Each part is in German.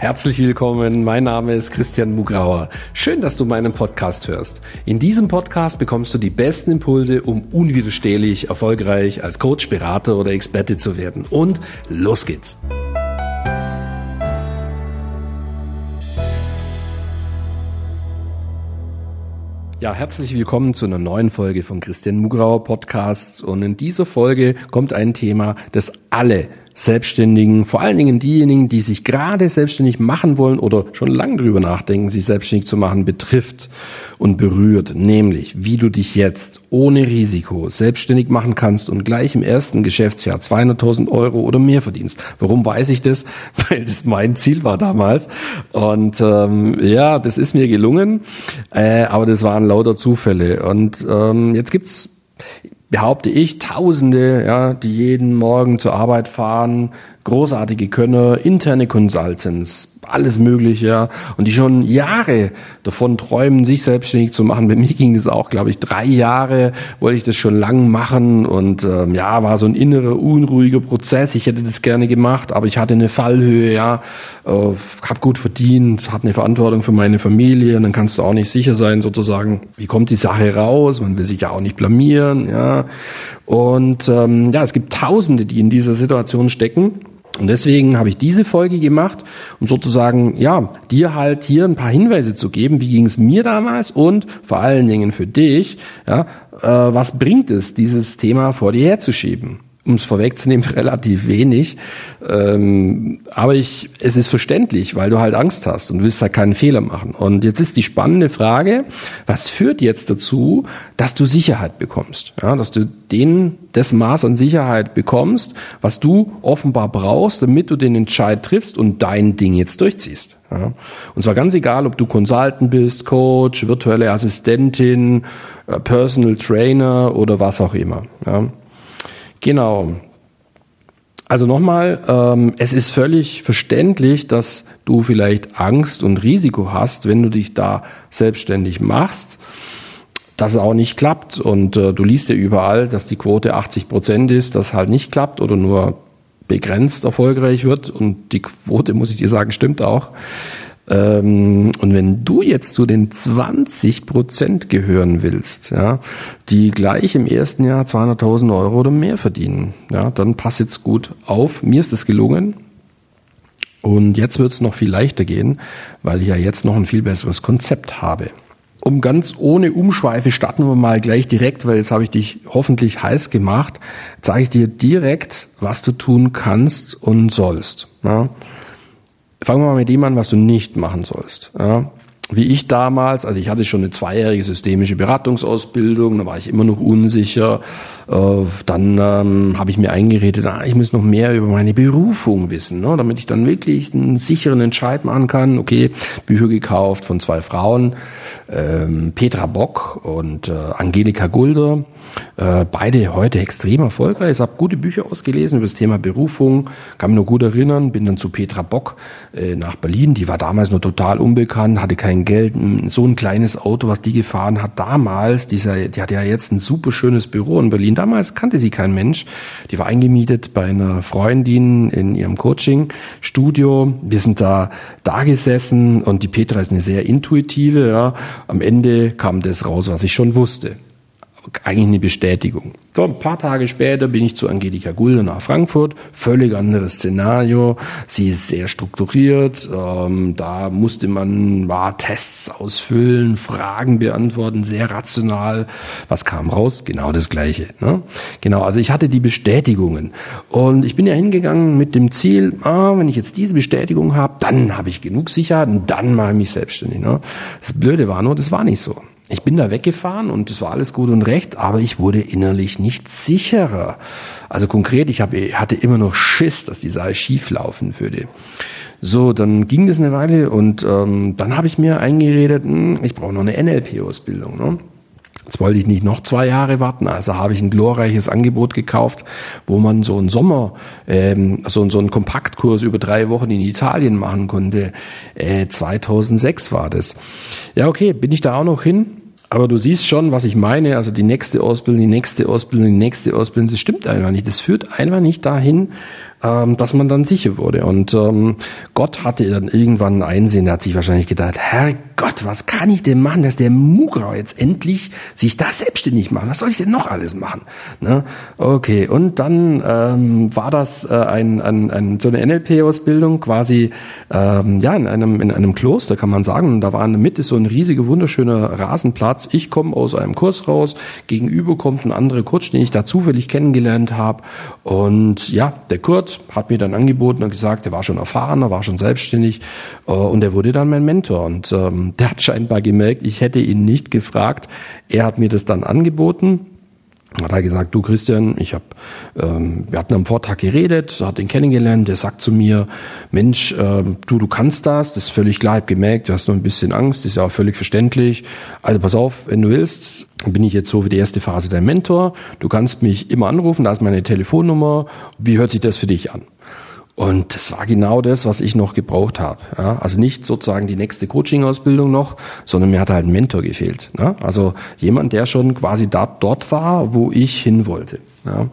Herzlich willkommen, mein Name ist Christian Mugrauer. Schön, dass du meinen Podcast hörst. In diesem Podcast bekommst du die besten Impulse, um unwiderstehlich erfolgreich als Coach, Berater oder Experte zu werden. Und los geht's! Ja, herzlich willkommen zu einer neuen Folge von Christian Mugrauer Podcasts. Und in dieser Folge kommt ein Thema, das alle Selbstständigen, vor allen Dingen diejenigen, die sich gerade selbstständig machen wollen oder schon lange drüber nachdenken, sich selbstständig zu machen, betrifft und berührt, nämlich wie du dich jetzt ohne Risiko selbstständig machen kannst und gleich im ersten Geschäftsjahr 200.000 Euro oder mehr verdienst. Warum weiß ich das? Weil das mein Ziel war damals und ähm, ja, das ist mir gelungen, äh, aber das waren lauter Zufälle und ähm, jetzt gibt's behaupte ich, Tausende, ja, die jeden Morgen zur Arbeit fahren, großartige Könner, interne Consultants, alles Mögliche, ja, und die schon Jahre davon träumen, sich selbstständig zu machen. Bei mir ging das auch, glaube ich, drei Jahre wollte ich das schon lang machen und ähm, ja, war so ein innerer unruhiger Prozess. Ich hätte das gerne gemacht, aber ich hatte eine Fallhöhe, ja, äh, habe gut verdient, hatte eine Verantwortung für meine Familie. Und dann kannst du auch nicht sicher sein, sozusagen, wie kommt die Sache raus? Man will sich ja auch nicht blamieren, ja. Und ähm, ja, es gibt Tausende, die in dieser Situation stecken. Und deswegen habe ich diese Folge gemacht, um sozusagen, ja, dir halt hier ein paar Hinweise zu geben, wie ging es mir damals und vor allen Dingen für dich, ja, äh, was bringt es, dieses Thema vor dir herzuschieben um es vorwegzunehmen, relativ wenig. Ähm, aber ich, es ist verständlich, weil du halt Angst hast und willst halt keinen Fehler machen. Und jetzt ist die spannende Frage, was führt jetzt dazu, dass du Sicherheit bekommst? Ja, dass du den, das Maß an Sicherheit bekommst, was du offenbar brauchst, damit du den Entscheid triffst und dein Ding jetzt durchziehst. Ja. Und zwar ganz egal, ob du Consultant bist, Coach, virtuelle Assistentin, äh, Personal Trainer oder was auch immer. Ja. Genau. Also nochmal, ähm, es ist völlig verständlich, dass du vielleicht Angst und Risiko hast, wenn du dich da selbstständig machst, dass es auch nicht klappt. Und äh, du liest ja überall, dass die Quote 80 Prozent ist, dass halt nicht klappt oder nur begrenzt erfolgreich wird. Und die Quote, muss ich dir sagen, stimmt auch. Ähm, und wenn du jetzt zu den 20 Prozent gehören willst, ja, die gleich im ersten Jahr 200.000 Euro oder mehr verdienen, ja, dann pass jetzt gut auf. Mir ist es gelungen. Und jetzt wird es noch viel leichter gehen, weil ich ja jetzt noch ein viel besseres Konzept habe. Um ganz ohne Umschweife starten wir mal gleich direkt, weil jetzt habe ich dich hoffentlich heiß gemacht, zeige ich dir direkt, was du tun kannst und sollst. Ja. Fangen wir mal mit dem an, was du nicht machen sollst. Ja? Wie ich damals, also ich hatte schon eine zweijährige systemische Beratungsausbildung, da war ich immer noch unsicher. Äh, dann ähm, habe ich mir eingeredet, ah, ich muss noch mehr über meine Berufung wissen, ne? damit ich dann wirklich einen sicheren Entscheid machen kann. Okay, Bücher gekauft von zwei Frauen, ähm, Petra Bock und äh, Angelika Gulder. Äh, beide heute extrem erfolgreich. Ich habe gute Bücher ausgelesen über das Thema Berufung, kann mich noch gut erinnern, bin dann zu Petra Bock äh, nach Berlin. Die war damals noch total unbekannt, hatte kein Geld, so ein kleines Auto, was die gefahren hat damals. Dieser, die hatte ja jetzt ein super schönes Büro in Berlin. Damals kannte sie kein Mensch. Die war eingemietet bei einer Freundin in ihrem Coaching-Studio. Wir sind da da gesessen und die Petra ist eine sehr intuitive. Ja. Am Ende kam das raus, was ich schon wusste eigentlich eine Bestätigung. So, ein paar Tage später bin ich zu Angelika Gulde nach Frankfurt. Völlig anderes Szenario. Sie ist sehr strukturiert. Ähm, da musste man war Tests ausfüllen, Fragen beantworten, sehr rational. Was kam raus? Genau das Gleiche. Ne? Genau, also ich hatte die Bestätigungen. Und ich bin ja hingegangen mit dem Ziel, ah, wenn ich jetzt diese Bestätigung habe, dann habe ich genug Sicherheit und dann mache ich mich selbstständig. Ne? Das Blöde war nur, das war nicht so. Ich bin da weggefahren und es war alles gut und recht, aber ich wurde innerlich nicht sicherer. Also konkret, ich hab, hatte immer noch Schiss, dass die Sache schief laufen würde. So, dann ging das eine Weile und ähm, dann habe ich mir eingeredet, mh, hm, ich brauche noch eine NLP-Ausbildung. Ne? Jetzt wollte ich nicht noch zwei Jahre warten, also habe ich ein glorreiches Angebot gekauft, wo man so einen Sommer, ähm, so, so einen Kompaktkurs über drei Wochen in Italien machen konnte. Äh, 2006 war das. Ja, okay, bin ich da auch noch hin? Aber du siehst schon, was ich meine. Also die nächste Ausbildung, die nächste Ausbildung, die nächste Ausbildung, das stimmt einfach nicht. Das führt einfach nicht dahin, ähm, dass man dann sicher wurde. Und ähm, Gott hatte dann irgendwann ein Einsehen, der hat sich wahrscheinlich gedacht, Herrgott, was kann ich denn machen, dass der Mugrau jetzt endlich sich da selbstständig macht? Was soll ich denn noch alles machen? Ne? Okay, und dann ähm, war das äh, ein, ein, ein, so eine NLP-Ausbildung quasi ähm, ja in einem, in einem Kloster, kann man sagen. Und da war in der Mitte so ein riesiger, wunderschöner Rasenplatz. Ich komme aus einem Kurs raus, gegenüber kommt ein anderer Coach, den ich da zufällig kennengelernt habe. Und ja, der Kurt hat mir dann angeboten und gesagt, er war schon erfahren, er war schon selbstständig äh, und er wurde dann mein Mentor. Und ähm, der hat scheinbar gemerkt, ich hätte ihn nicht gefragt. Er hat mir das dann angeboten hat er gesagt, du Christian, ich habe, ähm, wir hatten am Vortag geredet, hat ihn kennengelernt, der sagt zu mir, Mensch, äh, du, du kannst das, das ist völlig klar, hab gemerkt, du hast nur ein bisschen Angst, ist ja auch völlig verständlich. Also pass auf, wenn du willst, bin ich jetzt so für die erste Phase dein Mentor, du kannst mich immer anrufen, da ist meine Telefonnummer, wie hört sich das für dich an? Und das war genau das, was ich noch gebraucht habe. Ja, also nicht sozusagen die nächste Coaching-Ausbildung noch, sondern mir hat halt ein Mentor gefehlt. Ne? Also jemand, der schon quasi da, dort war, wo ich hin wollte. Ja?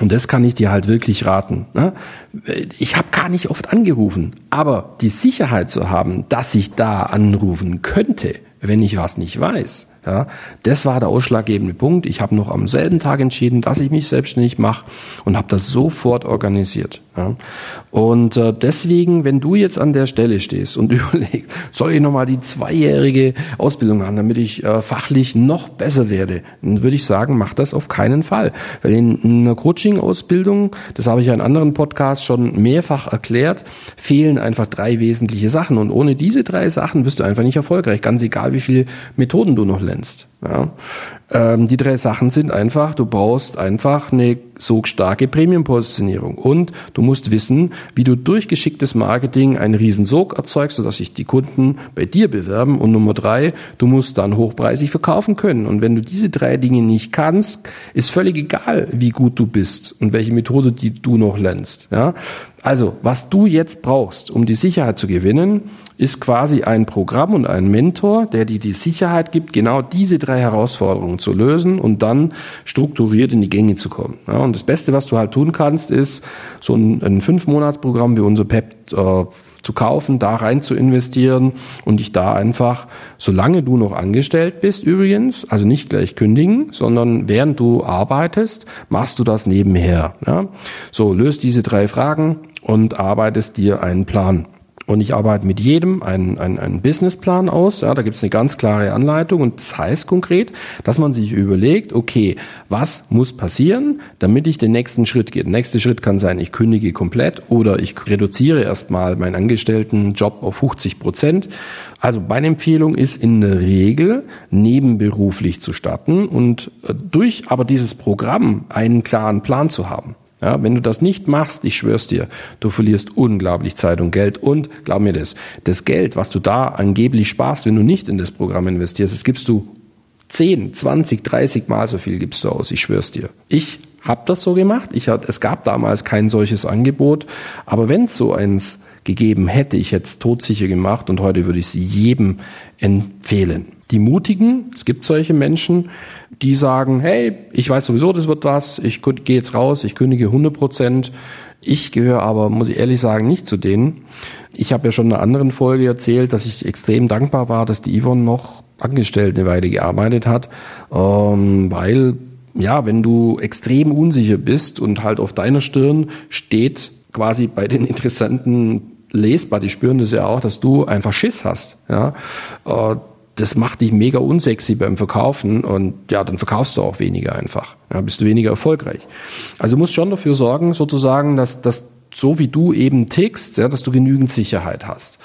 Und das kann ich dir halt wirklich raten. Ne? Ich habe gar nicht oft angerufen, aber die Sicherheit zu haben, dass ich da anrufen könnte, wenn ich was nicht weiß, ja, das war der ausschlaggebende Punkt. Ich habe noch am selben Tag entschieden, dass ich mich selbstständig mache und habe das sofort organisiert. Ja. Und äh, deswegen, wenn du jetzt an der Stelle stehst und überlegst, soll ich nochmal die zweijährige Ausbildung machen, damit ich äh, fachlich noch besser werde, dann würde ich sagen, mach das auf keinen Fall. Weil in einer Coaching-Ausbildung, das habe ich ja in anderen Podcasts schon mehrfach erklärt, fehlen einfach drei wesentliche Sachen. Und ohne diese drei Sachen bist du einfach nicht erfolgreich, ganz egal, wie viele Methoden du noch anwendest. Ja. Ähm, die drei Sachen sind einfach, du brauchst einfach eine so starke Premium-Positionierung und du musst wissen, wie du durch geschicktes Marketing einen Riesensog erzeugst, sodass sich die Kunden bei dir bewerben. Und Nummer drei, du musst dann hochpreisig verkaufen können. Und wenn du diese drei Dinge nicht kannst, ist völlig egal, wie gut du bist und welche Methode die du noch lernst. Ja. Also, was du jetzt brauchst, um die Sicherheit zu gewinnen, ist quasi ein Programm und ein Mentor, der dir die Sicherheit gibt, genau diese drei Herausforderungen zu lösen und dann strukturiert in die Gänge zu kommen. Ja, und das Beste, was du halt tun kannst, ist so ein, ein Fünf-Monats-Programm wie unser PEP äh, zu kaufen, da rein zu investieren und dich da einfach, solange du noch angestellt bist übrigens, also nicht gleich kündigen, sondern während du arbeitest, machst du das nebenher. Ja? So, löst diese drei Fragen und arbeitest dir einen Plan. Und ich arbeite mit jedem einen, einen, einen Businessplan aus. Ja, da gibt es eine ganz klare Anleitung. Und das heißt konkret, dass man sich überlegt, okay, was muss passieren, damit ich den nächsten Schritt gehe. Der nächste Schritt kann sein, ich kündige komplett oder ich reduziere erstmal meinen Angestelltenjob auf 50 Prozent. Also meine Empfehlung ist in der Regel nebenberuflich zu starten und äh, durch aber dieses Programm einen klaren Plan zu haben. Ja, wenn du das nicht machst, ich schwör's dir, du verlierst unglaublich Zeit und Geld. Und glaub mir das, das Geld, was du da angeblich sparst, wenn du nicht in das Programm investierst, das gibst du 10, 20, 30 Mal so viel gibst du aus, ich schwör's dir. Ich habe das so gemacht, ich hat, es gab damals kein solches Angebot, aber wenn es so eins gegeben hätte, ich es todsicher gemacht und heute würde ich es jedem empfehlen. Die Mutigen, es gibt solche Menschen, die sagen, hey, ich weiß sowieso, das wird was, ich gehe jetzt raus, ich kündige 100 Prozent. Ich gehöre aber, muss ich ehrlich sagen, nicht zu denen. Ich habe ja schon in einer anderen Folge erzählt, dass ich extrem dankbar war, dass die Yvonne noch angestellt eine Weile gearbeitet hat, ähm, weil ja, wenn du extrem unsicher bist und halt auf deiner Stirn steht quasi bei den Interessanten lesbar, die spüren das ja auch, dass du einfach Schiss hast. Ja, äh, das macht dich mega unsexy beim Verkaufen und ja, dann verkaufst du auch weniger einfach. Ja, bist du weniger erfolgreich. Also du musst schon dafür sorgen, sozusagen, dass, dass so wie du eben tickst, ja, dass du genügend Sicherheit hast.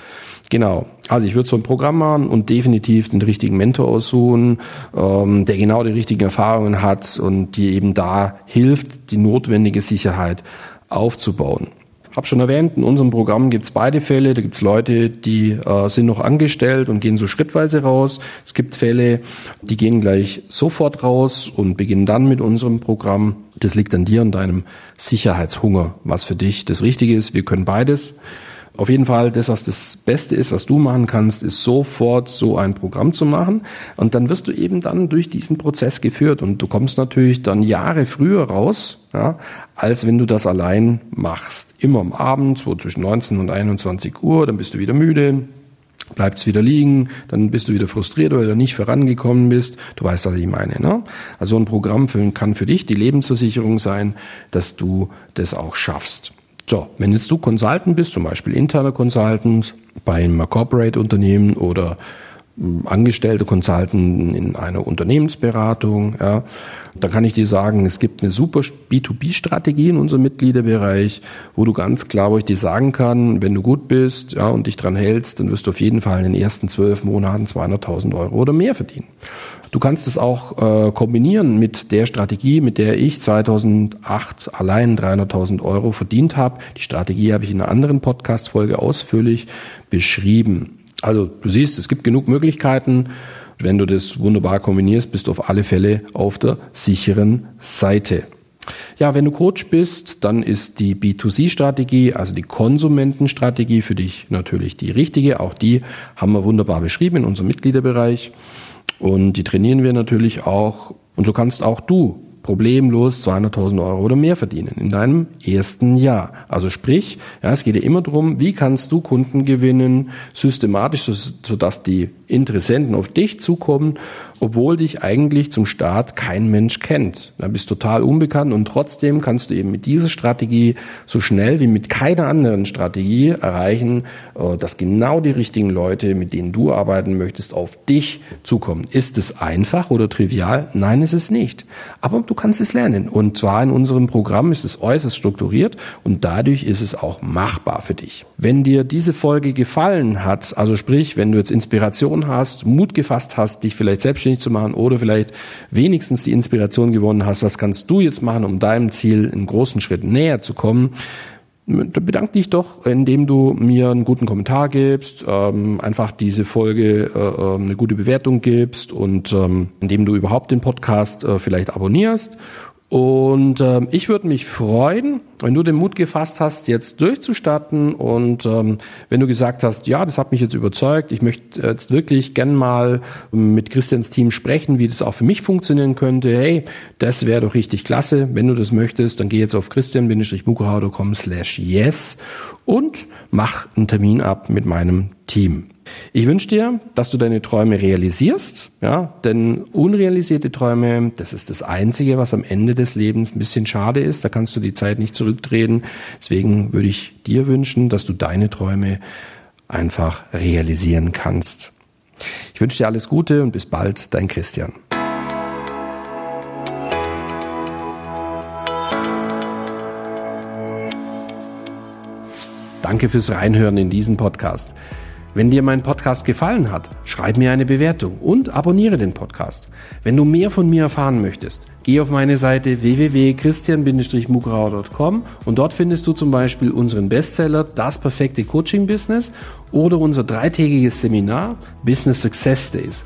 Genau. Also ich würde so ein Programm machen und definitiv den richtigen Mentor aussuchen, ähm, der genau die richtigen Erfahrungen hat und dir eben da hilft, die notwendige Sicherheit aufzubauen habe schon erwähnt, in unserem Programm gibt es beide Fälle. Da gibt es Leute, die äh, sind noch angestellt und gehen so schrittweise raus. Es gibt Fälle, die gehen gleich sofort raus und beginnen dann mit unserem Programm. Das liegt an dir und deinem Sicherheitshunger, was für dich das Richtige ist. Wir können beides. Auf jeden Fall, das, was das Beste ist, was du machen kannst, ist sofort so ein Programm zu machen. Und dann wirst du eben dann durch diesen Prozess geführt und du kommst natürlich dann Jahre früher raus, ja, als wenn du das allein machst. Immer am Abend, so zwischen 19 und 21 Uhr, dann bist du wieder müde, bleibst wieder liegen, dann bist du wieder frustriert, weil du nicht vorangekommen bist. Du weißt, was ich meine. Ne? Also ein Programm kann für dich die Lebensversicherung sein, dass du das auch schaffst. So, wenn jetzt du Consultant bist, zum Beispiel interner Consultant bei einem Corporate-Unternehmen oder Angestellte Consultant in einer Unternehmensberatung, ja, da kann ich dir sagen, es gibt eine super B2B-Strategie in unserem Mitgliederbereich, wo du ganz klar, wo ich dir sagen kann, wenn du gut bist ja, und dich dran hältst, dann wirst du auf jeden Fall in den ersten zwölf Monaten 200.000 Euro oder mehr verdienen. Du kannst es auch äh, kombinieren mit der Strategie, mit der ich 2008 allein 300.000 Euro verdient habe. Die Strategie habe ich in einer anderen Podcast-Folge ausführlich beschrieben. Also du siehst, es gibt genug Möglichkeiten. Wenn du das wunderbar kombinierst, bist du auf alle Fälle auf der sicheren Seite. Ja, wenn du Coach bist, dann ist die B2C-Strategie, also die Konsumentenstrategie für dich natürlich die richtige. Auch die haben wir wunderbar beschrieben in unserem Mitgliederbereich. Und die trainieren wir natürlich auch. Und so kannst auch du problemlos 200.000 Euro oder mehr verdienen in deinem ersten Jahr. Also sprich, ja, es geht ja immer darum, wie kannst du Kunden gewinnen, systematisch, sodass die Interessenten auf dich zukommen obwohl dich eigentlich zum Start kein Mensch kennt. Du bist total unbekannt und trotzdem kannst du eben mit dieser Strategie so schnell wie mit keiner anderen Strategie erreichen, äh, dass genau die richtigen Leute, mit denen du arbeiten möchtest, auf dich zukommen. Ist es einfach oder trivial? Nein, ist es nicht. Aber du kannst es lernen. Und zwar in unserem Programm ist es äußerst strukturiert und dadurch ist es auch machbar für dich. Wenn dir diese Folge gefallen hat, also sprich, wenn du jetzt Inspiration hast, Mut gefasst hast, dich vielleicht selbst selbstständig zu machen oder vielleicht wenigstens die Inspiration gewonnen hast, was kannst du jetzt machen, um deinem Ziel einen großen Schritt näher zu kommen, da bedanke dich doch, indem du mir einen guten Kommentar gibst, ähm, einfach diese Folge äh, äh, eine gute Bewertung gibst und ähm, indem du überhaupt den Podcast äh, vielleicht abonnierst und ähm, ich würde mich freuen, wenn du den Mut gefasst hast, jetzt durchzustarten und ähm, wenn du gesagt hast, ja, das hat mich jetzt überzeugt, ich möchte jetzt wirklich gern mal mit Christians Team sprechen, wie das auch für mich funktionieren könnte. Hey, das wäre doch richtig klasse. Wenn du das möchtest, dann geh jetzt auf christian-bucherau.com slash yes und mach einen Termin ab mit meinem Team. Ich wünsche dir, dass du deine Träume realisierst, ja, denn unrealisierte Träume, das ist das Einzige, was am Ende des Lebens ein bisschen schade ist. Da kannst du die Zeit nicht zurückdrehen. Deswegen würde ich dir wünschen, dass du deine Träume einfach realisieren kannst. Ich wünsche dir alles Gute und bis bald, dein Christian. Danke fürs Reinhören in diesen Podcast. Wenn dir mein Podcast gefallen hat, schreib mir eine Bewertung und abonniere den Podcast. Wenn du mehr von mir erfahren möchtest, geh auf meine Seite www.christian-mugrauer.com und dort findest du zum Beispiel unseren Bestseller Das perfekte Coaching Business oder unser dreitägiges Seminar Business Success Days.